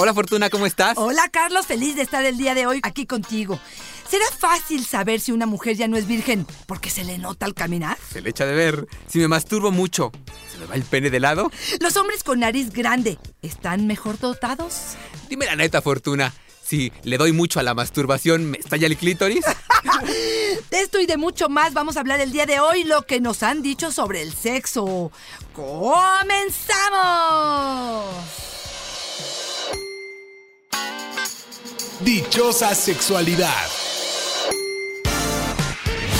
Hola Fortuna, ¿cómo estás? Hola Carlos, feliz de estar el día de hoy aquí contigo. ¿Será fácil saber si una mujer ya no es virgen porque se le nota al caminar? Se le echa de ver. Si me masturbo mucho, ¿se me va el pene de lado? Los hombres con nariz grande, ¿están mejor dotados? Dime la neta, Fortuna. Si le doy mucho a la masturbación, ¿me estalla el clítoris? De esto y de mucho más vamos a hablar el día de hoy, lo que nos han dicho sobre el sexo. ¡Comenzamos! Dichosa sexualidad.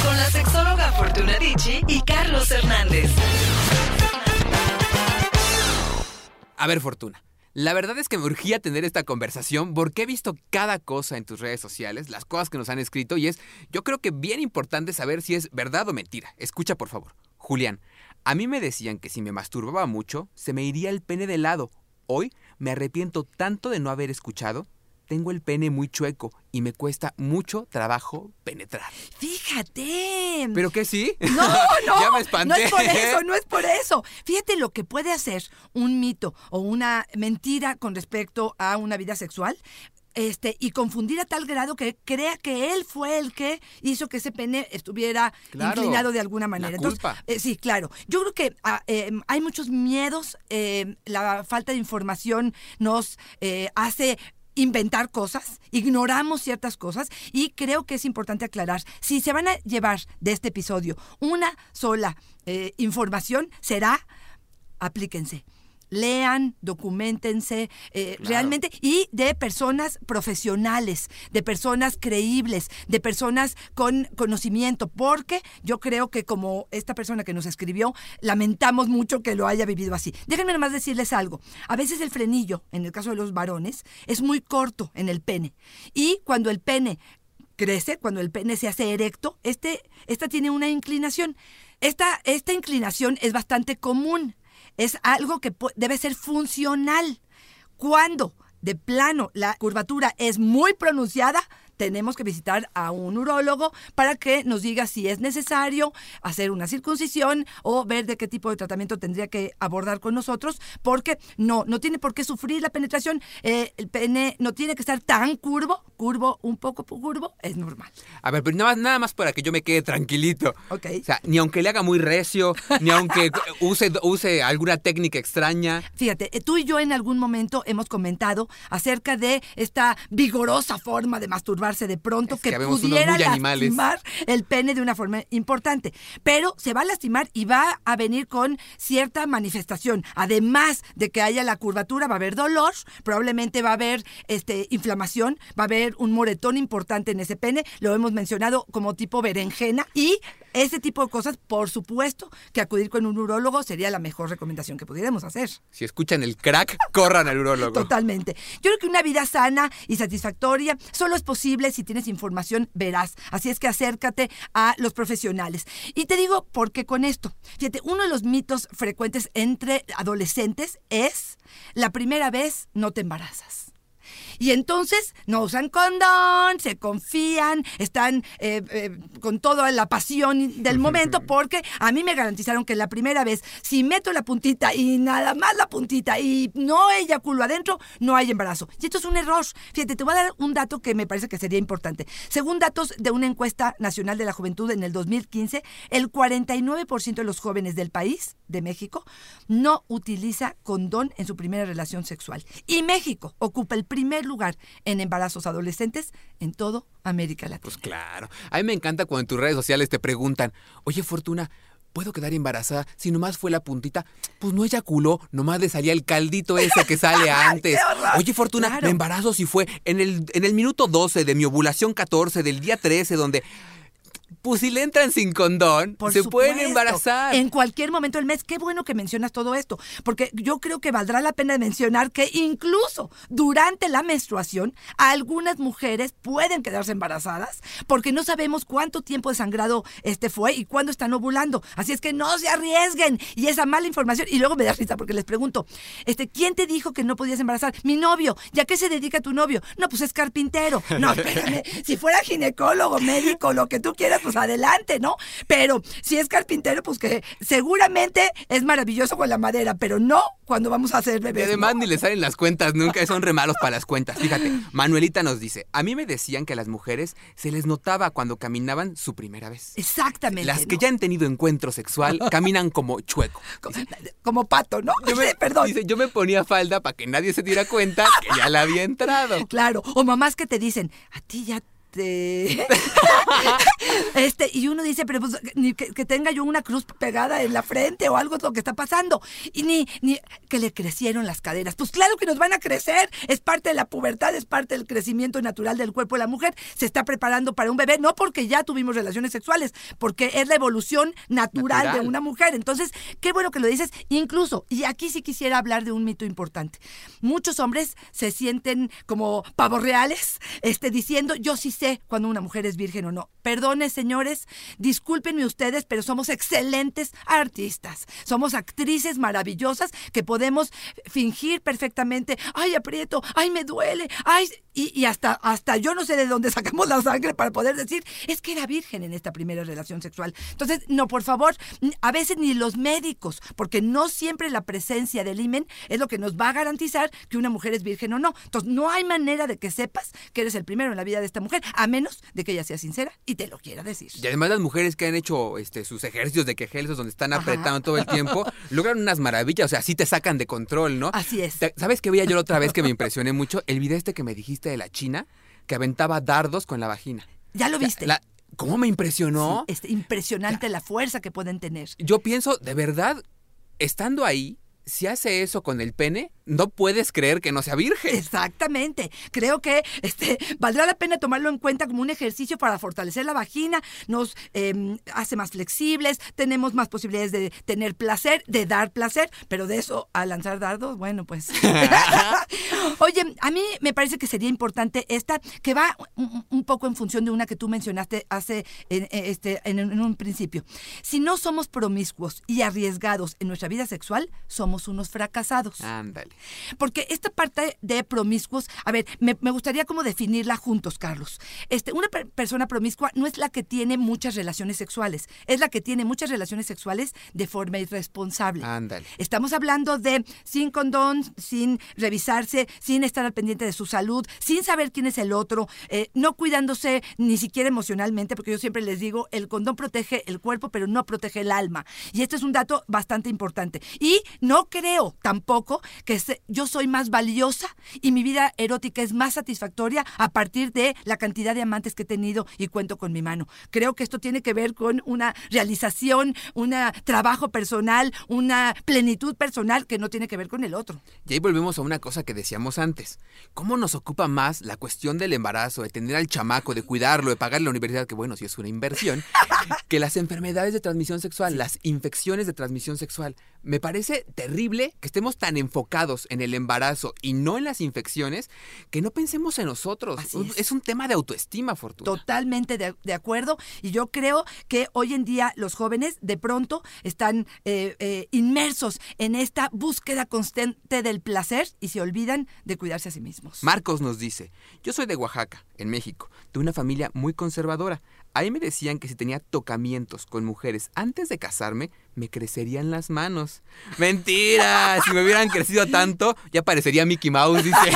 Con la sexóloga Fortuna Dicci y Carlos Hernández. A ver, Fortuna. La verdad es que me urgía tener esta conversación porque he visto cada cosa en tus redes sociales, las cosas que nos han escrito, y es, yo creo que bien importante saber si es verdad o mentira. Escucha, por favor. Julián, a mí me decían que si me masturbaba mucho, se me iría el pene de lado. Hoy me arrepiento tanto de no haber escuchado. Tengo el pene muy chueco y me cuesta mucho trabajo penetrar. Fíjate. ¿Pero qué sí? No, no. ya me espanté. No es por eso, no es por eso. Fíjate lo que puede hacer un mito o una mentira con respecto a una vida sexual. Este, y confundir a tal grado que crea que él fue el que hizo que ese pene estuviera Claro, inclinado de alguna manera. la Entonces, culpa. eh, sí, claro. Yo creo que ah, eh, hay muchos miedos. eh, la falta de información nos eh, hace inventar cosas, ignoramos ciertas cosas y creo que es importante aclarar, si se van a llevar de este episodio una sola eh, información, será aplíquense. Lean, documentense eh, Claro. realmente y de personas profesionales, de personas creíbles, de personas con conocimiento, porque yo creo que como esta persona que nos escribió, lamentamos mucho que lo haya vivido así. Déjenme nomás decirles algo. A veces el frenillo, en el caso de los varones, es muy corto en el pene. Y cuando el pene crece, cuando el pene se hace erecto, este, esta tiene una inclinación. Esta, esta inclinación es bastante común. Es algo que debe ser funcional. Cuando de plano la curvatura es muy pronunciada, tenemos que visitar a un urólogo para que nos diga si es necesario hacer una circuncisión o ver de qué tipo de tratamiento tendría que abordar con nosotros, porque no, no tiene por qué sufrir la penetración. eh, el pene no tiene que estar tan curvo, curvo, un poco curvo, es normal. A ver, pero nada más, nada más para que yo me quede tranquilito. Ok. O sea, ni aunque le haga muy recio, ni aunque use, use alguna técnica extraña. Fíjate, eh, tú y yo en algún momento hemos comentado acerca de esta vigorosa forma de masturbarse de pronto Es que pudiera animales. lastimar el pene de una forma importante. Pero se va a lastimar y va a venir con cierta manifestación. Además de que haya la curvatura, va a haber dolor, probablemente va a haber este, inflamación, va a haber un moretón importante en ese pene, lo hemos mencionado como tipo berenjena y ese tipo de cosas, por supuesto, que acudir con un urólogo sería la mejor recomendación que pudiéramos hacer. Si escuchan el crack, corran al urólogo. Totalmente. Yo creo que una vida sana y satisfactoria solo es posible si tienes información veraz. Así es que acércate a los profesionales. Y te digo por qué con esto. Fíjate, uno de los mitos frecuentes entre adolescentes es la primera vez no te embarazas. Y entonces no usan condón, se confían, están eh, eh, con toda la pasión del momento, porque a mí me garantizaron que la primera vez, si meto la puntita y nada más la puntita y no eyaculo adentro, no hay embarazo. Y esto es un error. Fíjate, te voy a dar un dato que me parece que sería importante. Según datos de una encuesta nacional de la juventud en el 2015, el 49% de los jóvenes del país, de México, no utiliza condón en su primera relación sexual. Y México ocupa el primer lugar en embarazos adolescentes en todo América Latina. Pues claro. A mí me encanta cuando en tus redes sociales te preguntan, oye Fortuna, ¿puedo quedar embarazada si nomás fue la puntita? Pues no eyaculó, nomás le salía el caldito ese que sale antes. Oye Fortuna, Claro. me embarazo si fue en el, en el minuto 12 de mi ovulación 14 del día 13 donde... Pues si le entran sin condón, Por se pueden embarazar. En cualquier momento del mes. Qué bueno que mencionas todo esto, porque yo creo que valdrá la pena mencionar que incluso durante la menstruación, algunas mujeres pueden quedarse embarazadas porque no sabemos cuánto tiempo de sangrado este fue y cuándo están ovulando. Así es que no se arriesguen. Y esa mala información. Y luego me da risa porque les pregunto, este, ¿quién te dijo que no podías embarazar? Mi novio. ¿Ya qué se dedica tu novio? No, pues es carpintero. No, espérame. Si fuera ginecólogo, médico, lo que tú quieras, pues adelante, ¿no? Pero si es carpintero, pues que seguramente es maravilloso con la madera, pero no cuando vamos a hacer Y bebés. además ¿no? ni le salen las cuentas nunca, son re malos para las cuentas. Fíjate, Manuelita nos dice, a mí me decían que a las mujeres se les notaba cuando caminaban su primera vez. Exactamente. Las que ¿no? ya han tenido encuentro sexual caminan como chueco. Como pato, ¿no? Yo me, Perdón. Dice, yo me ponía falda para que nadie se diera cuenta que ya la había entrado. Claro, o mamás que te dicen, a ti ya te... este, y uno dice, pero pues, ni que, que tenga yo una cruz pegada en la frente o algo es lo que está pasando. Y ni, ni que le crecieron las caderas. Pues claro que nos van a crecer. Es parte de la pubertad, es parte del crecimiento natural del cuerpo de la mujer. Se está preparando para un bebé, no porque ya tuvimos relaciones sexuales, porque es la evolución natural, Natural. de una mujer. Entonces, qué bueno que lo dices. Incluso, y aquí sí quisiera hablar de un mito importante. Muchos hombres se sienten como pavos reales, este, diciendo, yo sí sé cuando una mujer es virgen o no. Perdone, señores, discúlpenme ustedes, pero somos excelentes artistas. Somos actrices maravillosas que podemos fingir perfectamente, ay, aprieto, ay, me duele, ay, y, hasta, hasta yo no sé de dónde sacamos la sangre para poder decir, es que era virgen en esta primera relación sexual. Entonces, no, por favor, a veces ni los médicos, porque no siempre la presencia del himen es lo que nos va a garantizar que una mujer es virgen o no. Entonces, no hay manera de que sepas que eres el primero en la vida de esta mujer, a menos de que ella sea sincera y te lo quiera decir. Y además las mujeres que han hecho este, sus ejercicios de quejelsos donde están Ajá. apretando todo el tiempo, logran unas maravillas, o sea, sí te sacan de control, ¿no? Así es. ¿Sabes qué veía yo la otra vez que me impresioné mucho? El video este que me dijiste de la china que aventaba dardos con la vagina. ¿Ya lo O sea, viste? la- ¿Cómo me impresionó? Sí, es impresionante la fuerza que pueden tener. Yo pienso, de verdad, estando ahí, si hace eso con el pene, no puedes creer que no sea virgen. Exactamente. Creo que este valdrá la pena tomarlo en cuenta como un ejercicio para fortalecer la vagina, nos eh, hace más flexibles, tenemos más posibilidades de tener placer, de dar placer, pero de eso a lanzar dardos, bueno, pues. Oye, a mí me parece que sería importante esta, que va un, un poco en función de una que tú mencionaste hace en, en este, en, en un principio. Si no somos promiscuos y arriesgados en nuestra vida sexual, somos unos fracasados. Ándale. Porque esta parte de promiscuos, a ver, me, me gustaría como definirla juntos, Carlos. Este, una per- persona promiscua no es la que tiene muchas relaciones sexuales, es la que tiene muchas relaciones sexuales de forma irresponsable. Ándale. Estamos hablando de sin condón, sin revisarse, sin estar al pendiente de su salud, sin saber quién es el otro, eh, no cuidándose ni siquiera emocionalmente, porque yo siempre les digo, el condón protege el cuerpo, pero no protege el alma. Y este es un dato bastante importante. Y no creo tampoco que yo soy más valiosa y mi vida erótica es más satisfactoria a partir de la cantidad de amantes que he tenido y cuento con mi mano. Creo que esto tiene que ver con una realización, un trabajo personal, una plenitud personal que no tiene que ver con el otro. Y ahí volvemos a una cosa que decíamos antes. ¿Cómo nos ocupa más la cuestión del embarazo, de tener al chamaco, de cuidarlo, de pagar la universidad, que bueno, sí es una inversión, que las enfermedades de transmisión sexual, las infecciones de transmisión sexual? Me parece terrible que estemos tan enfocados en el embarazo y no en las infecciones, que no pensemos en nosotros. Así es. es un tema de autoestima, Fortuna. Totalmente de, de acuerdo. Y yo creo que hoy en día los jóvenes de pronto están eh, eh, inmersos en esta búsqueda constante del placer y se olvidan de cuidarse a sí mismos. Marcos nos dice, yo soy de Oaxaca, en México, de una familia muy conservadora. Ahí me decían que si tenía tocamientos con mujeres antes de casarme, me crecerían las manos. Mentira, si me hubieran crecido tanto, ya parecería Mickey Mouse, dice.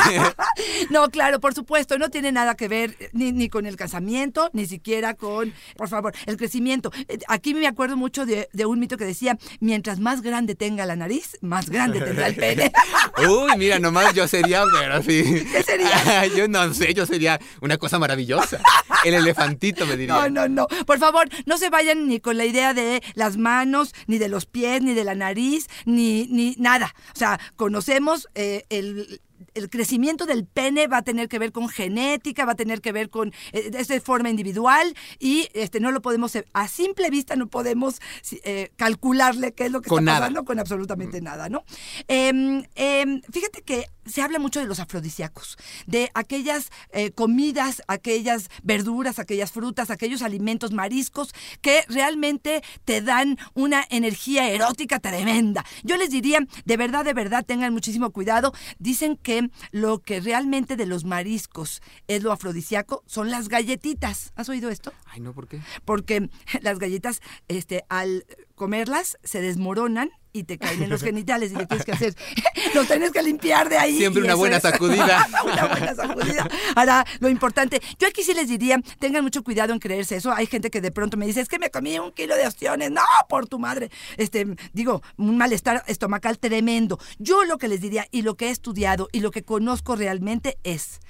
No, claro, por supuesto, no tiene nada que ver ni, ni con el casamiento, ni siquiera con, por favor, el crecimiento. Eh, Aquí me acuerdo mucho de, de un mito que decía, mientras más grande tenga la nariz, más grande tendrá el pene. Uy, mira, nomás yo sería, pero sí. ¿Qué sería? yo no sé, yo sería una cosa maravillosa. El elefantito, me diría. No, no, no. Por favor, no se vayan ni con la idea de las manos, ni de los pies, ni de la nariz, ni, ni nada. O sea, conocemos eh, el el crecimiento del pene va a tener que ver con genética, va a tener que ver con eh, esa forma individual y este no lo podemos a simple vista no podemos eh, calcularle qué es lo que Con está nada. pasando con absolutamente nada, ¿no? Em, em, fíjate que se habla mucho de los afrodisíacos, de aquellas eh, comidas, aquellas verduras, aquellas frutas, aquellos alimentos mariscos que realmente te dan una energía erótica tremenda. Yo les diría, de verdad, de verdad, tengan muchísimo cuidado. Dicen que lo que realmente de los mariscos es lo afrodisíaco son las galletitas. ¿Has oído esto? Ay, no, ¿por qué? Porque las galletas, este, al comerlas, se desmoronan y te caen en los genitales y qué tienes que hacer. Los tienes que limpiar de ahí. Siempre una buena es- sacudida. una buena sacudida. Ahora, lo importante, yo aquí sí les diría, tengan mucho cuidado en creerse eso. Hay gente que de pronto me dice, es que me comí un kilo de ostiones. No, por tu madre. Este, digo, un malestar estomacal tremendo. Yo lo que les diría y lo que he estudiado y lo que conozco realmente es,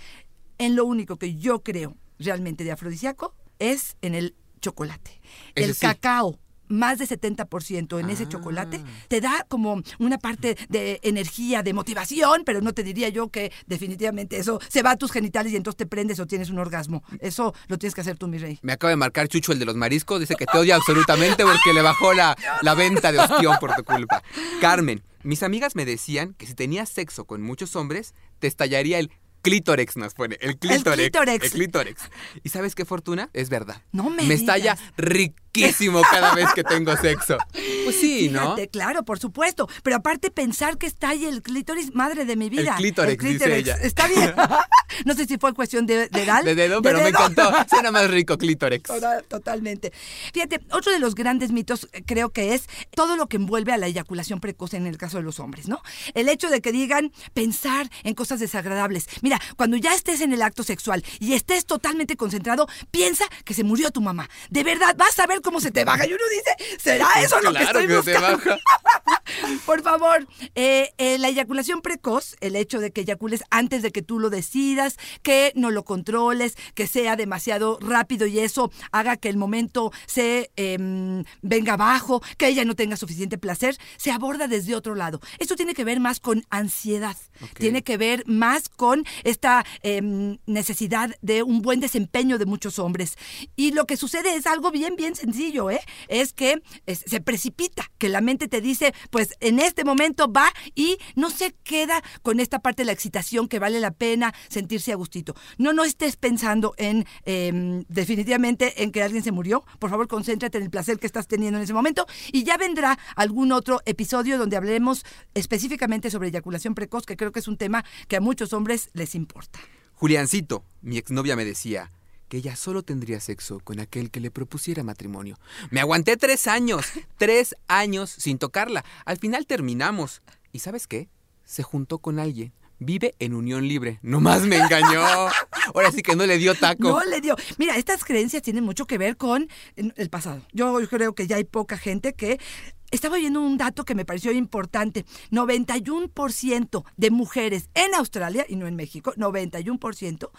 en lo único que yo creo realmente de afrodisíaco es en el chocolate. Ese el sí. cacao más de 70% en ese chocolate, te da como una parte de energía, de motivación, pero no te diría yo que definitivamente eso se va a tus genitales y entonces te prendes o tienes un orgasmo. Eso lo tienes que hacer tú, mi rey. Me acaba de marcar Chucho, el de los mariscos. Dice que te odia absolutamente porque le bajó la, la venta de ostión por tu culpa. Carmen, mis amigas me decían que si tenías sexo con muchos hombres, te estallaría el clítorex, nos pone. El clítorex. clítorex. El clítorex. ¿Y sabes qué, Fortuna? Es verdad. No me Me estalla digas. Riquísimo cada vez que tengo sexo. Pues sí, ¿no? Claro, por supuesto. Pero aparte pensar que está ahí el clítoris, madre de mi vida. clítorex, dice ella. Está bien. no sé si fue cuestión de dedal. De dedo, pero me encantó. Suena más rico, clítorex. Total- Totalmente. Fíjate, otro de los grandes mitos eh, creo que es todo lo que envuelve a la eyaculación precoz en el caso de los hombres, ¿no? El hecho de que digan pensar en cosas desagradables. Mira, cuando ya estés en el acto sexual y estés totalmente concentrado, piensa que se murió tu mamá. De verdad, vas a ver cómo se te baja. Y uno dice, ¿será eso lo que estoy que se buscando? baja. Por favor, eh, eh, la eyaculación precoz, el hecho de que eyacules antes de que tú lo decidas, que no lo controles, que sea demasiado rápido y eso haga que el momento se em, venga abajo, que ella no tenga suficiente placer, se aborda desde otro lado. Esto tiene que ver más con ansiedad, tiene que ver más con esta em, necesidad de un buen desempeño de muchos hombres. Y lo que sucede es algo bien, bien sencillo, ¿eh? Es que se precipita, que la mente te dice, pues en este momento va y no se queda con esta parte de la excitación que vale la pena sentirse a gustito. No, no estés pensando en em, definitivamente en que alguien se murió. Por favor, concéntrate en el placer que estás teniendo en ese momento y ya vendrá algún otro episodio donde hablemos específicamente sobre eyaculación precoz, que creo que es un tema que a muchos hombres les importa. Juliancito, mi exnovia me decía que ella solo tendría sexo con aquel que le propusiera matrimonio. Me aguanté tres años, tres años sin tocarla. Al final terminamos. ¿Y sabes qué? Se juntó con alguien. Vive en unión libre. Nomás me engañó. Ahora sí que no le dio taco. No le dio. Mira, estas creencias tienen mucho que ver con el pasado. Yo creo que ya hay poca gente que. Estaba viendo un dato que me pareció importante. 91% de mujeres en Australia, y no en México, 91%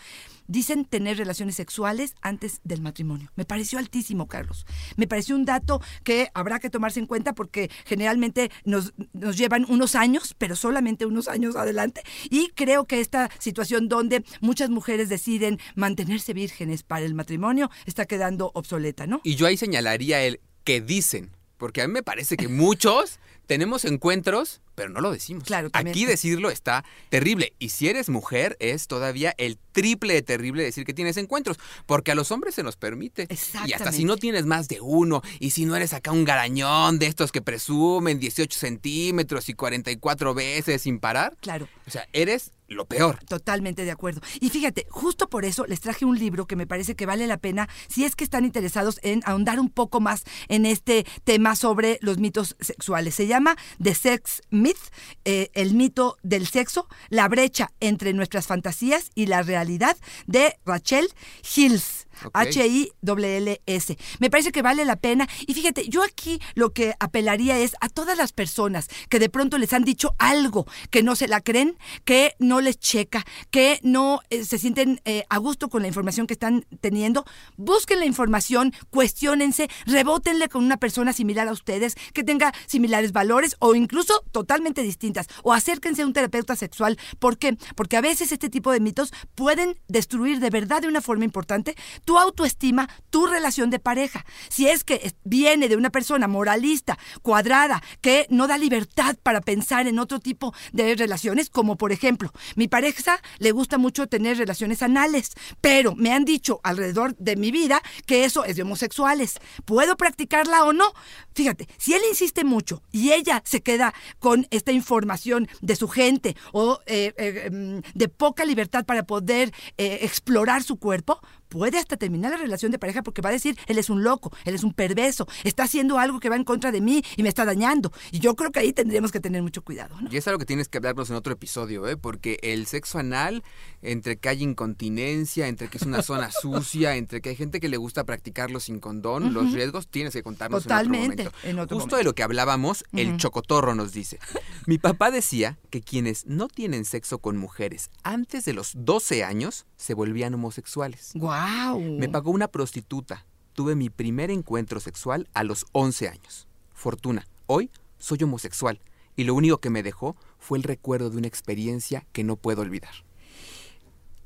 dicen tener relaciones sexuales antes del matrimonio. Me pareció altísimo, Carlos. Me pareció un dato que habrá que tomarse en cuenta porque generalmente nos, nos llevan unos años, pero solamente unos años adelante. Y creo que esta situación donde muchas mujeres deciden mantenerse vírgenes para el matrimonio está quedando obsoleta, ¿no? Y yo ahí señalaría el que dicen. Porque a mí me parece que muchos tenemos encuentros, pero no lo decimos. Claro, también. Aquí decirlo está terrible. Y si eres mujer, es todavía el triple de terrible decir que tienes encuentros. Porque a los hombres se nos permite. Y hasta si no tienes más de uno, y si no eres acá un garañón de estos que presumen 18 centímetros y 44 veces sin parar, Claro. o sea, eres lo peor. Totalmente de acuerdo. Y fíjate, justo por eso les traje un libro que me parece que vale la pena si es que están interesados en ahondar un poco más en este tema sobre los mitos sexuales. Se llama The Sex Myth, eh, el mito del sexo, la brecha entre nuestras fantasías y la realidad de Rachel Hills. H-I-L-L-S. Me parece que vale la pena. Y fíjate, yo aquí lo que apelaría es a todas las personas que de pronto les han dicho algo que no se la creen, que no les checa, que no eh, se sienten eh, a gusto con la información que están teniendo. Busquen la información, cuestionense, rebótenle con una persona similar a ustedes, que tenga similares valores o incluso totalmente distintas. O acérquense a un terapeuta sexual. ¿Por qué? Porque a veces este tipo de mitos pueden destruir de verdad de una forma importante tu autoestima, tu relación de pareja. Si es que viene de una persona moralista, cuadrada, que no da libertad para pensar en otro tipo de relaciones, como por ejemplo, mi pareja le gusta mucho tener relaciones anales, pero me han dicho alrededor de mi vida que eso es de homosexuales. ¿Puedo practicarla o no? Fíjate, si él insiste mucho y ella se queda con esta información de su gente o eh, eh, mm, de poca libertad para poder eh, explorar su cuerpo, puede hasta terminar la relación de pareja porque va a decir, él es un loco, él es un perverso, está haciendo algo que va en contra de mí y me está dañando. Y yo creo que ahí tendríamos que tener mucho cuidado. ¿no? Y es algo que tienes que hablarnos en otro episodio, ¿eh? Porque el sexo anal, entre que hay incontinencia, entre que es una zona sucia, entre que hay gente que le gusta practicarlo sin condón, los riesgos tienes que contarnos Totalmente, en otro momento. En otro Justo momento. de lo que hablábamos, el chocotorro nos dice. Mi papá decía que quienes no tienen sexo con mujeres antes de los 12 años se volvían homosexuales. ¡Guau! Me pagó una prostituta. Tuve mi primer encuentro sexual a los 11 años. Fortuna, hoy soy homosexual y lo único que me dejó fue el recuerdo de una experiencia que no puedo olvidar.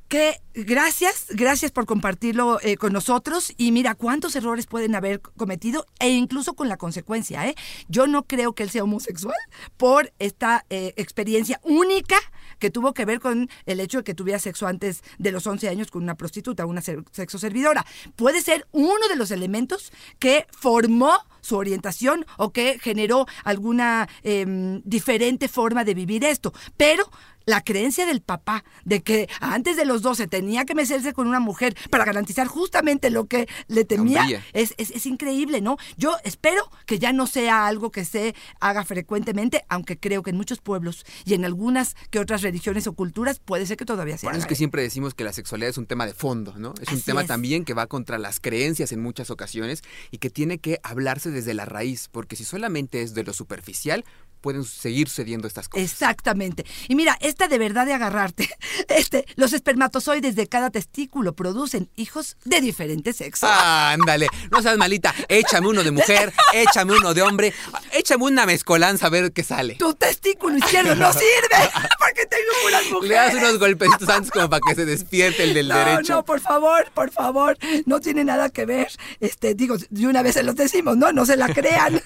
Que gracias, gracias por compartirlo eh, con nosotros. Y mira cuántos errores pueden haber cometido e incluso con la consecuencia. ¿eh? Yo no creo que él sea homosexual por esta eh, experiencia única que tuvo que ver con el hecho de que tuviera sexo antes de los 11 años con una prostituta, una se- sexo servidora. Puede ser uno de los elementos que formó su orientación o que generó alguna em, diferente forma de vivir esto. Pero la creencia del papá de que antes de los 12 tenía que meterse con una mujer para garantizar justamente lo que le temía es, es, es increíble, ¿no? Yo espero que ya no sea algo que se haga frecuentemente, aunque creo que en muchos pueblos y en algunas que otras religiones o culturas puede ser que todavía sea. Por eso es que siempre decimos que la sexualidad es un tema de fondo, ¿no? Es un tema es. también que va contra las creencias en muchas ocasiones y que tiene que hablarse desde la raíz, porque si solamente es de lo superficial, pueden seguir sucediendo estas cosas. Exactamente. Y mira, esta de verdad de agarrarte, este, los espermatozoides de cada testículo producen hijos de diferentes sexos. Ah, Ándale, no seas malita. Échame uno de mujer, échame uno de hombre, échame una mezcolanza a ver qué sale. Tu testículo izquierdo no sirve porque tengo puras mujeres. Le das unos golpecitos antes como para que se despierte el del no, derecho. no, por favor, por favor, no tiene nada que ver. Este, digo, de una vez se los decimos, ¿no? No se la crean.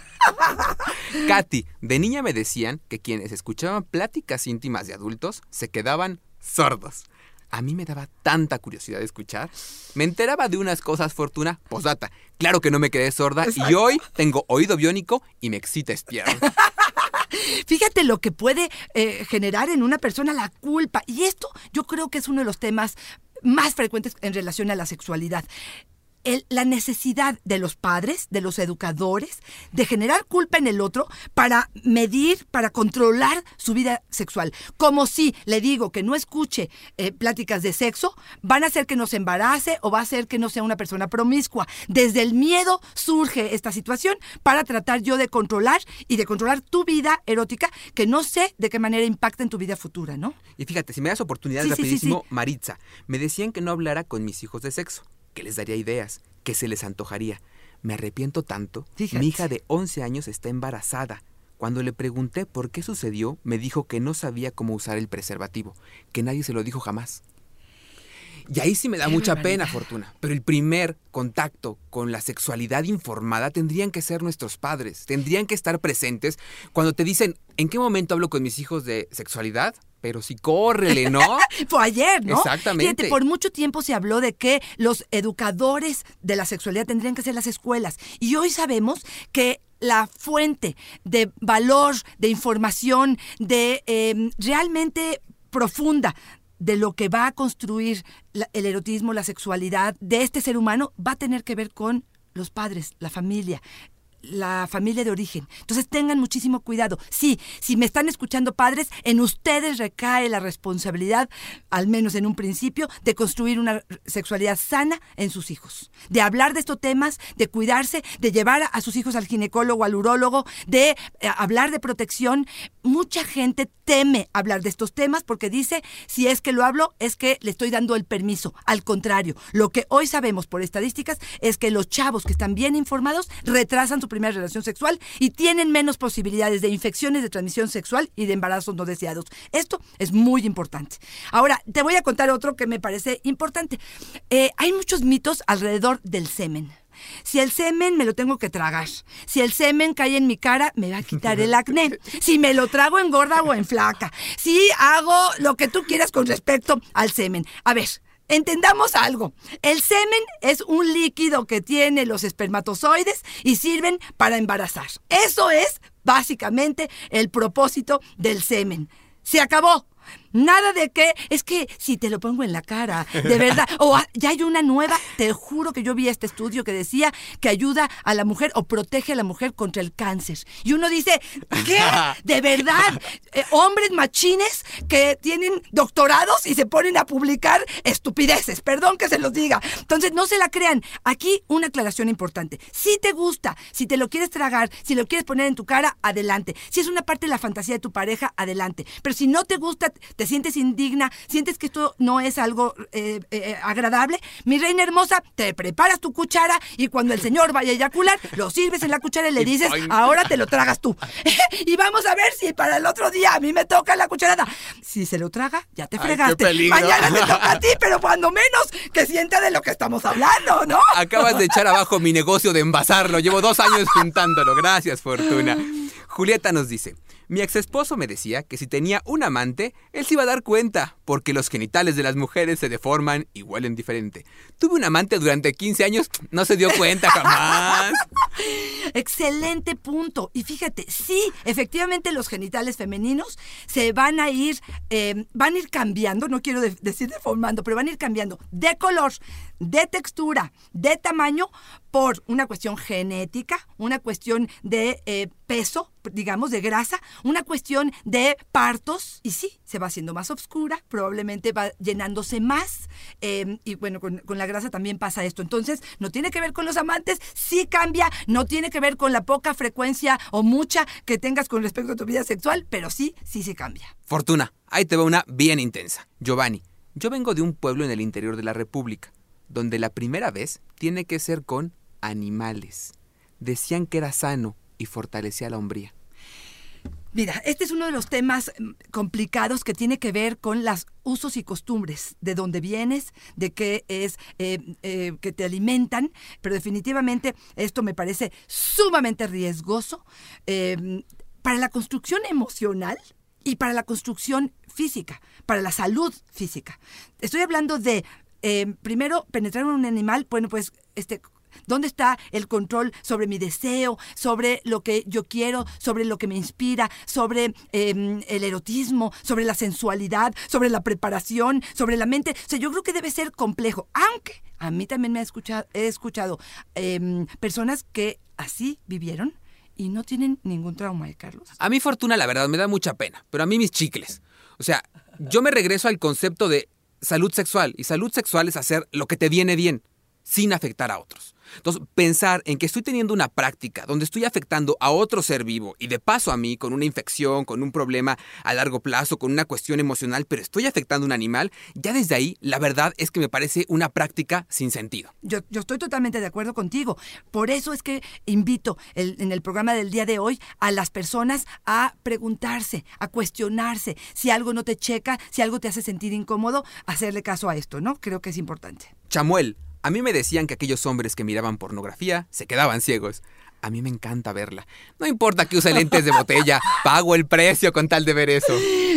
Katy, de niña me decían que quienes escuchaban pláticas íntimas de adultos se quedaban sordos. A mí me daba tanta curiosidad de escuchar. Me enteraba de unas cosas, Fortuna, posdata. Claro que no me quedé sorda y hoy tengo oído biónico y me excita espiar. Fíjate lo que puede eh, generar en una persona la culpa. Y esto yo creo que es uno de los temas más frecuentes en relación a la sexualidad. El- la necesidad de los padres, de los educadores, de generar culpa en el otro para medir, para controlar su vida sexual. Como si le digo que no escuche eh, pláticas de sexo, van a hacer que no se embarace o va a hacer que no sea una persona promiscua. Desde el miedo surge esta situación para tratar yo de controlar y de controlar tu vida erótica que no sé de qué manera impacta en tu vida futura, ¿no? Y fíjate, si me das oportunidad Sí, sí, sí, rapidísimo, sí. Maritza, me decían que no hablara con mis hijos de sexo, que les daría ideas, que se les antojaría. Me arrepiento tanto. Fíjate. Mi hija de 11 años está embarazada. Cuando le pregunté por qué sucedió, me dijo que no sabía cómo usar el preservativo, que nadie se lo dijo jamás. Y ahí sí me da Qué mucha barbaridad. pena, Fortuna. Pero el primer contacto con la sexualidad informada tendrían que ser nuestros padres. Tendrían que estar presentes cuando te dicen, ¿en qué momento hablo con mis hijos de sexualidad? Pero sí, córrele, ¿no? Fue ayer, ¿no? Exactamente. Fíjate, por mucho tiempo se habló de que los educadores de la sexualidad tendrían que ser las escuelas. Y hoy sabemos que la fuente de valor, de información, de eh, realmente profunda de lo que va a construir la- el erotismo, la sexualidad de este ser humano, va a tener que ver con los padres, la familia la familia de origen. Entonces tengan muchísimo cuidado. Sí, si me están escuchando padres, en ustedes recae la responsabilidad, al menos en un principio, de construir una sexualidad sana en sus hijos. De hablar de estos temas, de cuidarse, de llevar a sus hijos al ginecólogo, al urólogo, de eh, hablar de protección. Mucha gente teme hablar de estos temas porque dice, si es que lo hablo, es que le estoy dando el permiso. Al contrario, lo que hoy sabemos por estadísticas es que los chavos que están bien informados retrasan su primera relación sexual y tienen menos posibilidades de infecciones de transmisión sexual y de embarazos no deseados. Esto es muy importante. Ahora, te voy a contar otro que me parece importante. Eh, hay muchos mitos alrededor del semen. Si el semen me lo tengo que tragar. Si el semen cae en mi cara, me va a quitar el acné. Si me lo trago en gorda o en flaca. Si hago lo que tú quieras con respecto al semen. A ver, Entendamos algo. El semen es un líquido que tiene los espermatozoides y sirven para embarazar. Eso es básicamente el propósito del semen. Se acabó. Nada de que, es que si te lo pongo en la cara, de verdad. O ya hay una nueva, te juro que yo vi este estudio que decía que ayuda a la mujer o protege a la mujer contra el cáncer. Y uno dice, ¿qué? De verdad, eh, hombres machines que tienen doctorados y se ponen a publicar estupideces, perdón que se los diga. Entonces, no se la crean. Aquí una aclaración importante. Si te gusta, si te lo quieres tragar, si lo quieres poner en tu cara, adelante. Si es una parte de la fantasía de tu pareja, adelante. Pero si no te gusta, te sientes indigna, sientes que esto no es algo eh, eh, agradable, mi reina hermosa, te preparas tu cuchara y cuando el señor vaya a eyacular, lo sirves en la cuchara y le dices, ahora te lo tragas tú. y vamos a ver si para el otro día a mí me toca la cucharada. Si se lo traga, ya te fregaste. Mañana te toca a ti, pero cuando menos que sienta de lo que estamos hablando, ¿no? Acabas de echar abajo mi negocio de envasarlo. Llevo dos años juntándolo. Gracias, Fortuna. Julieta nos dice, mi ex esposo me decía que si tenía un amante, él se iba a dar cuenta, porque los genitales de las mujeres se deforman y huelen diferente. Tuve un amante durante 15 años, no se dio cuenta jamás. Excelente punto. Y fíjate, sí, efectivamente los genitales femeninos se van a ir, eh, van a ir cambiando, no quiero decir deformando, pero van a ir cambiando de color, de textura, de tamaño, por una cuestión genética, una cuestión de eh, peso, digamos, de grasa, una cuestión de partos, y sí, se va haciendo más oscura, probablemente va llenándose más, em, y bueno, con, la grasa también pasa esto. Entonces, no tiene que ver con los amantes, sí cambia, no tiene que ver con la poca frecuencia o mucha que tengas con respecto a tu vida sexual, pero sí, sí se cambia. Fortuna, ahí te va una bien intensa. Giovanni, yo vengo de un pueblo en el interior de la República, donde la primera vez tiene que ser con animales. Decían que era sano y fortalecía la hombría. Mira, este es uno de los temas mm, complicados que tiene que ver con los usos y costumbres, de dónde vienes, de qué es eh, eh, que te alimentan, pero definitivamente esto me parece sumamente riesgoso em, para la construcción emocional y para la construcción física, para la salud física. Estoy hablando de, em, primero, penetrar en un animal, bueno, pues este ¿Dónde está el control sobre mi deseo, sobre lo que yo quiero, sobre lo que me inspira, sobre em, el erotismo, sobre la sensualidad, sobre la preparación, sobre la mente? O sea, yo creo que debe ser complejo, aunque a mí también me ha escuchado, he escuchado em, personas que así vivieron y no tienen ningún trauma, ¿eh, Carlos? A mí, Fortuna, la verdad, me da mucha pena, pero a mí mis chicles. O sea, yo me regreso al concepto de salud sexual, y salud sexual es hacer lo que te viene bien, sin afectar a otros. Entonces, pensar en que estoy teniendo una práctica donde estoy afectando a otro ser vivo y de paso a mí con una infección, con un problema a largo plazo, con una cuestión emocional, pero estoy afectando a un animal, ya desde ahí la verdad es que me parece una práctica sin sentido. Yo, estoy totalmente de acuerdo contigo. Por eso es que invito en el programa del día de hoy a las personas a preguntarse, a cuestionarse si algo no te checa, si algo te hace sentir incómodo, hacerle caso a esto, ¿no? Creo que es importante. Chamuel, a mí me decían que aquellos hombres que miraban pornografía se quedaban ciegos. A mí me encanta verla. No importa que use lentes de botella, pago el precio con tal de ver eso.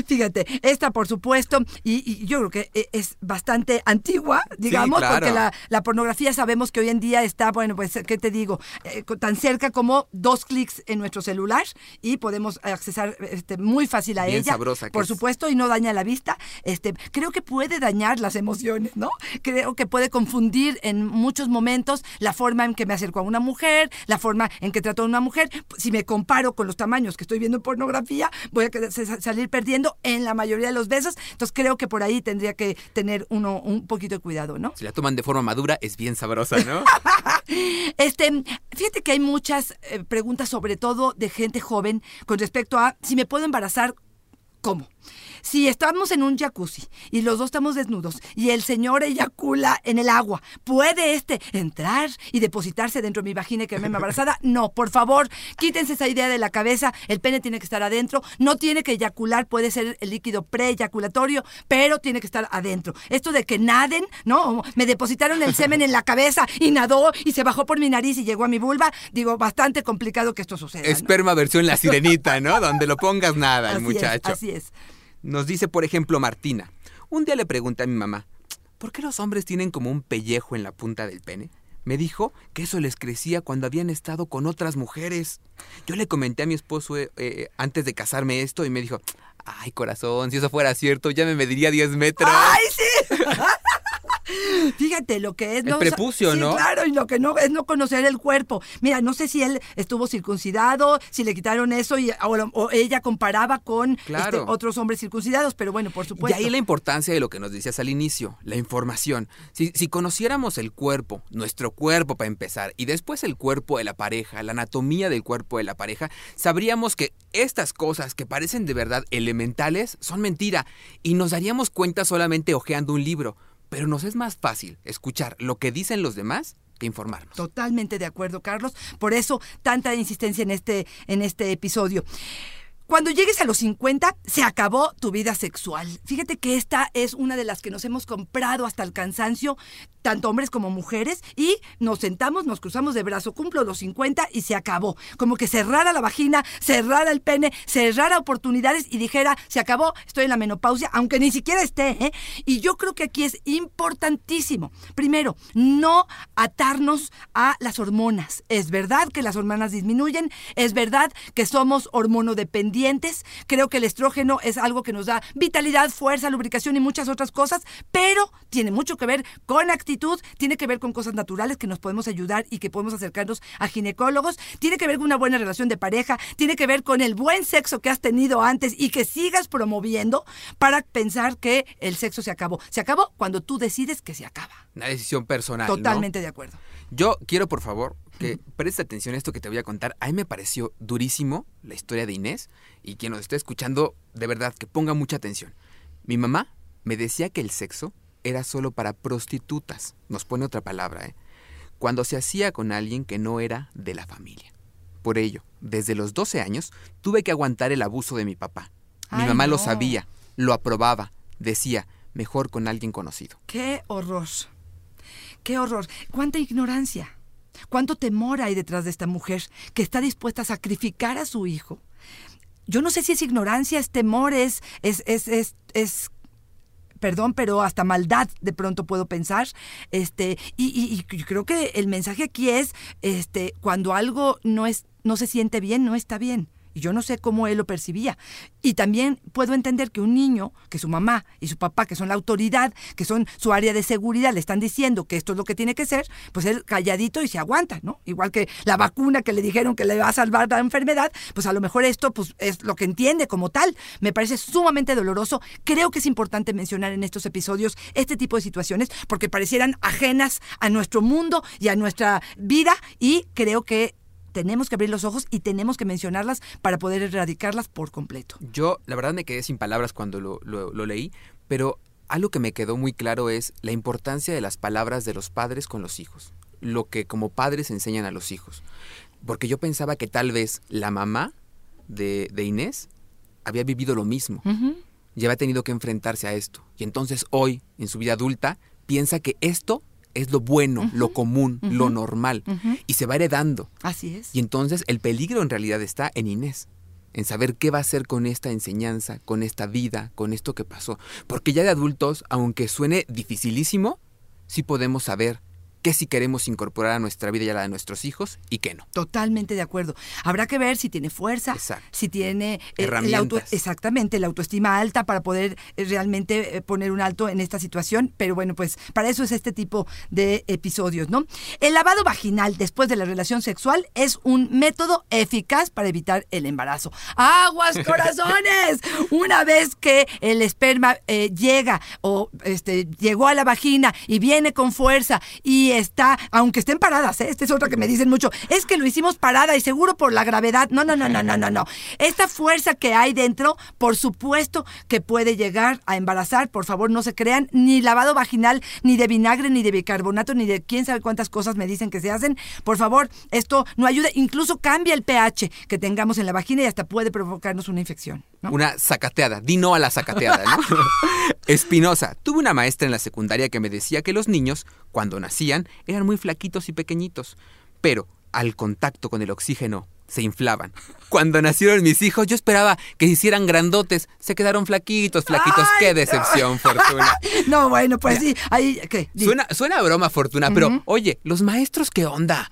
Fíjate, esta por supuesto, y, y yo creo que e- es bastante antigua, digamos, claro. porque la, la pornografía sabemos que hoy en día está, bueno, pues, ¿qué te digo? Eh, tan cerca como dos clics en nuestro celular y podemos accesar este, muy fácil a Bien ella. sabrosa por es. supuesto, y no daña la vista. Este, creo que puede dañar las emociones, ¿no? Creo que puede confundir en muchos momentos la forma en que me acerco a una mujer, la forma en que trato a una mujer. Si me comparo con los tamaños que estoy viendo en pornografía, voy a salir perdiendo en la mayoría de los besos. Entonces creo que por ahí tendría que tener uno un poquito de cuidado, ¿no? Si la toman de forma madura, es bien sabrosa, ¿no? Este, fíjate que hay muchas eh, preguntas, sobre todo de gente joven, con respecto a si me puedo embarazar, ¿cómo? Si estamos en un jacuzzi y los dos estamos desnudos y el señor eyacula en el agua, ¿puede este entrar y depositarse dentro de mi vagina y quedarme embarazada? No, por favor, quítense esa idea de la cabeza. El pene tiene que estar adentro. No tiene que eyacular, puede ser el líquido pre-eyaculatorio, pero tiene que estar adentro. Esto de que naden, ¿no? Me depositaron el semen en la cabeza y nadó y se bajó por mi nariz y llegó a mi vulva. Digo, bastante complicado que esto suceda. ¿no? Esperma versión la sirenita, ¿no? Donde lo pongas nada, el Así es, muchacho. así es. Nos dice, por ejemplo, Martina. Un día le pregunté a mi mamá, ¿por qué los hombres tienen como un pellejo en la punta del pene? Me dijo que eso les crecía cuando habían estado con otras mujeres. Yo le comenté a mi esposo eh, eh, antes de casarme esto y me dijo, ay corazón, si eso fuera cierto, ya me mediría 10 metros. ¡Ay, sí! Fíjate lo que es El no prepucio, sí, ¿no? claro, y lo que no es no conocer el cuerpo. Mira, no sé si él estuvo circuncidado, si le quitaron eso y o, o ella comparaba con Claro. este, otros hombres circuncidados, pero bueno, por Y supuesto. ahí la importancia de lo que nos decías al inicio, la información. Si, si conociéramos el cuerpo, nuestro cuerpo para empezar, y después el cuerpo de la pareja, la anatomía del cuerpo de la pareja, sabríamos que estas cosas que parecen de verdad elementales son mentira y nos daríamos cuenta solamente hojeando un libro. Pero nos es más fácil escuchar lo que dicen los demás que informarnos. Totalmente de acuerdo, Carlos. Por eso tanta insistencia en este, en este episodio. Cuando llegues a los 50, se acabó tu vida sexual. Fíjate que esta es una de las que nos hemos comprado hasta el cansancio, tanto hombres como mujeres, y nos sentamos, nos cruzamos de brazo, cumplo los 50 y se acabó. Como que cerrara la vagina, cerrara el pene, cerrara oportunidades y dijera, se acabó, estoy en la menopausia, aunque ni siquiera esté. ¿eh? Y yo creo que aquí es importantísimo, primero, no atarnos a las hormonas. Es verdad que las hormonas disminuyen, es verdad que somos hormonodependientes, creo que el estrógeno es algo que nos da vitalidad, fuerza, lubricación y muchas otras cosas, pero tiene mucho que ver con actitud, tiene que ver con cosas naturales que nos podemos ayudar y que podemos acercarnos a ginecólogos, tiene que ver con una buena relación de pareja, tiene que ver con el buen sexo que has tenido antes y que sigas promoviendo para pensar que el sexo se acabó. Se acabó cuando tú decides que se acaba. Una decisión personal. ¿no? Totalmente de acuerdo. Yo quiero, por favor, que preste atención a esto que te voy a contar. A mí me pareció durísimo la historia de Inés y quien nos esté escuchando, de verdad, que ponga mucha atención. Mi mamá me decía que el sexo era solo para prostitutas. Nos pone otra palabra, ¿eh? Cuando se hacía con alguien que no era de la familia. Por ello, desde los 12 años, tuve que aguantar el abuso de mi papá. Mi Ay, mamá lo sabía, lo aprobaba, decía, mejor con alguien conocido. Qué horror. Qué horror. Cuánta ignorancia. Cuánto temor hay detrás de esta mujer que está dispuesta a sacrificar a su hijo. Yo no sé si es ignorancia, es temor, es, es, es, es, es perdón, pero hasta maldad de pronto puedo pensar. Este, y, y- y creo que el mensaje aquí es, este, cuando algo no es, no se siente bien, no está bien. Y yo no sé cómo él lo percibía. Y también puedo entender que un niño, que su mamá y su papá, que son la autoridad, que son su área de seguridad, le están diciendo que esto es lo que tiene que ser, pues él calladito y se aguanta, ¿no? Igual que la vacuna que le dijeron que le va a salvar la enfermedad, pues a lo mejor esto pues, es lo que entiende como tal. Me parece sumamente doloroso. Creo que es importante mencionar en estos episodios este tipo de situaciones porque parecieran ajenas a nuestro mundo y a nuestra vida y creo que tenemos que abrir los ojos y tenemos que mencionarlas para poder erradicarlas por completo. Yo, la verdad, me quedé sin palabras cuando lo, lo- lo leí, pero algo que me quedó muy claro es la importancia de las palabras de los padres con los hijos, lo que como padres enseñan a los hijos. Porque yo pensaba que tal vez la mamá de, de Inés había vivido lo mismo y había tenido que enfrentarse a esto. Y entonces hoy, en su vida adulta, piensa que esto es lo bueno, lo común, lo normal, y se va heredando. Así es. Y entonces el peligro en realidad está en Inés. en saber qué va a hacer con esta enseñanza, con esta vida, con esto que pasó. Porque ya de adultos, aunque suene dificilísimo, sí podemos saber qué sí queremos incorporar a nuestra vida y a la de nuestros hijos y qué no. Totalmente de acuerdo. Habrá que ver si tiene fuerza, Exacto. si tiene eh, Herramientas. el auto- exactamente la autoestima alta para poder eh, realmente eh, poner un alto en esta situación. Pero bueno, pues para eso es este tipo de episodios, ¿no? El lavado vaginal después de la relación sexual es un método eficaz para evitar el embarazo. ¡Aguas, corazones! Una vez que el esperma eh, llega o este, llegó a la vagina y viene con fuerza y está, aunque estén paradas, ¿eh? esta es otra que me dicen mucho, es que lo hicimos parada y seguro por la gravedad. No, no, no, no, no, no, no. Esta fuerza que hay dentro, por supuesto que puede llegar a embarazar. Por favor, no se crean ni lavado vaginal, ni de vinagre, ni de bicarbonato, ni de quién sabe cuántas cosas me dicen que se hacen. Por favor, esto no ayuda, incluso cambia el pH que tengamos en la vagina y hasta puede provocarnos una infección. ¿No? Una zacateada. Di no a la zacateada, ¿no? Espinosa. Tuve una maestra en la secundaria que me decía que los niños, cuando nacían, eran muy flaquitos y pequeñitos. Pero al contacto con el oxígeno se inflaban. Cuando nacieron mis hijos, yo esperaba que se hicieran grandotes. Se quedaron flaquitos, flaquitos. ¡Ay, ¡Qué no! decepción, Fortuna! No, bueno, pues sí, ahí, ¿qué? Suena, suena a broma, Fortuna, pero oye, los maestros, ¿qué onda?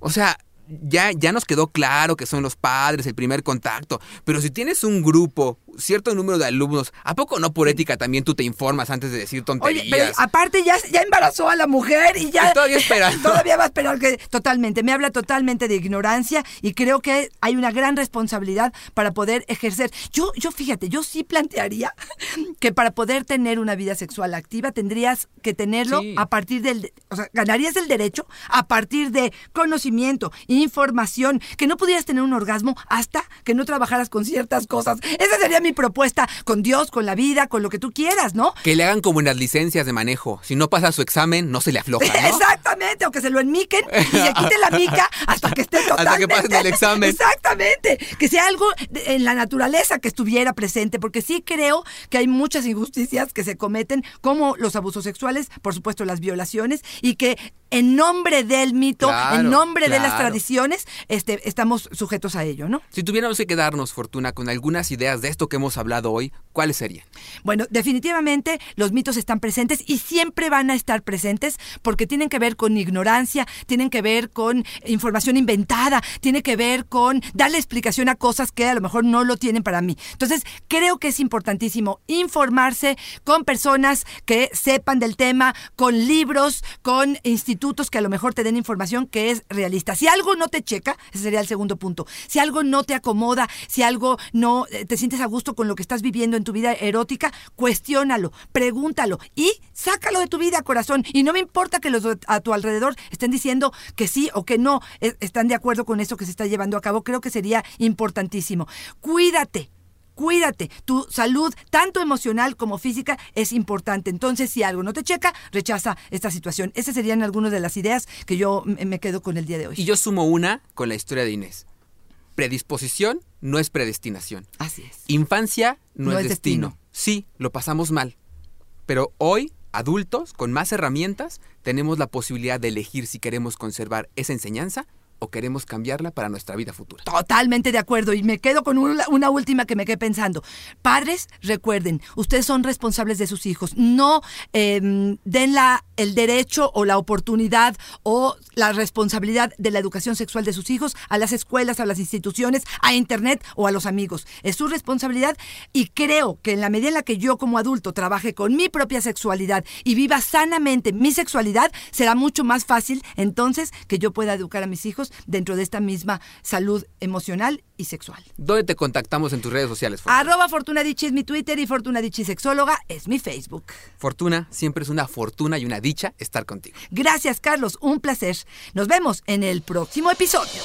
O sea, ya, ya nos quedó claro que son los padres, el primer contacto, pero si tienes un grupo, cierto número de alumnos, ¿a poco no por ética también tú te informas antes de decir tonterías? Oye, pero aparte ya, ya embarazó a la mujer y ya... Y todavía esperando. Todavía va a esperar que... Totalmente, me habla totalmente de ignorancia y creo que hay una gran responsabilidad para poder ejercer. Yo, yo fíjate, yo sí plantearía que para poder tener una vida sexual activa tendrías que tenerlo Sí. a partir del... O sea, ganarías el derecho a partir de conocimiento, información, que no pudieras tener un orgasmo hasta que no trabajaras con ciertas cosas. Esa sería mi propuesta con Dios, con la vida, con lo que tú quieras, ¿no? Que le hagan como en las licencias de manejo. Si no pasa su examen, no se le afloja, ¿no? Exactamente, o que se lo enmiquen y se quite la mica hasta que esté Hasta totalmente. que pasen el examen. Exactamente, que sea algo de- en la naturaleza que estuviera presente, porque sí creo que hay muchas injusticias que se cometen, como los abusos sexuales, por supuesto las violaciones, y que en nombre del mito, Claro, en nombre de las claro. Tradiciones, este, estamos sujetos a ello, ¿no? Si tuviéramos que quedarnos, Fortuna, con algunas ideas de esto que hemos hablado hoy, ¿cuáles serían? Bueno, definitivamente los mitos están presentes y siempre van a estar presentes porque tienen que ver con ignorancia, tienen que ver con información inventada, tiene que ver con darle explicación a cosas que a lo mejor no lo tienen para mí. Entonces, creo que es importantísimo informarse con personas que sepan del tema, con libros, con institutos que a lo mejor te den información que es realista. Si algo no te checa, ese sería el segundo punto. Si algo no te acomoda, si algo no eh, te sientes a gusto con lo que estás viviendo en tu vida erótica, cuestiónalo, pregúntalo y sácalo de tu vida, corazón. Y no me importa que los a tu alrededor estén diciendo que sí o que no eh, están de acuerdo con eso que se está llevando a cabo. Creo que sería importantísimo. Cuídate. Cuídate, tu salud, tanto emocional como física, es importante. Entonces, si algo no te checa, rechaza esta situación. Esas serían algunas de las ideas que yo me quedo con el día de hoy. Y yo sumo una con la historia de Inés. Predisposición no es predestinación. Así es. Infancia no, No es es destino. destino. Sí, lo pasamos mal. Pero hoy, adultos, con más herramientas, tenemos la posibilidad de elegir si queremos conservar esa enseñanza o queremos cambiarla para nuestra vida futura. Totalmente de acuerdo. Y me quedo con una, última que me quedé pensando. Padres, recuerden, ustedes son responsables de sus hijos. No eh, den la, el derecho o la oportunidad o la responsabilidad de la educación sexual de sus hijos a las escuelas, a las instituciones, a Internet o a los amigos. Es su responsabilidad y creo que en la medida en la que yo como adulto trabaje con mi propia sexualidad y viva sanamente mi sexualidad, será mucho más fácil entonces que yo pueda educar a mis hijos dentro de esta misma salud emocional y sexual. ¿Dónde te contactamos en tus redes sociales? Fortuna? Arroba Fortuna Dichi es mi Twitter y Fortuna Dichi Sexóloga es mi Facebook. Fortuna, siempre es una fortuna y una dicha estar contigo. Gracias, Carlos. Un placer. Nos vemos en el próximo episodio.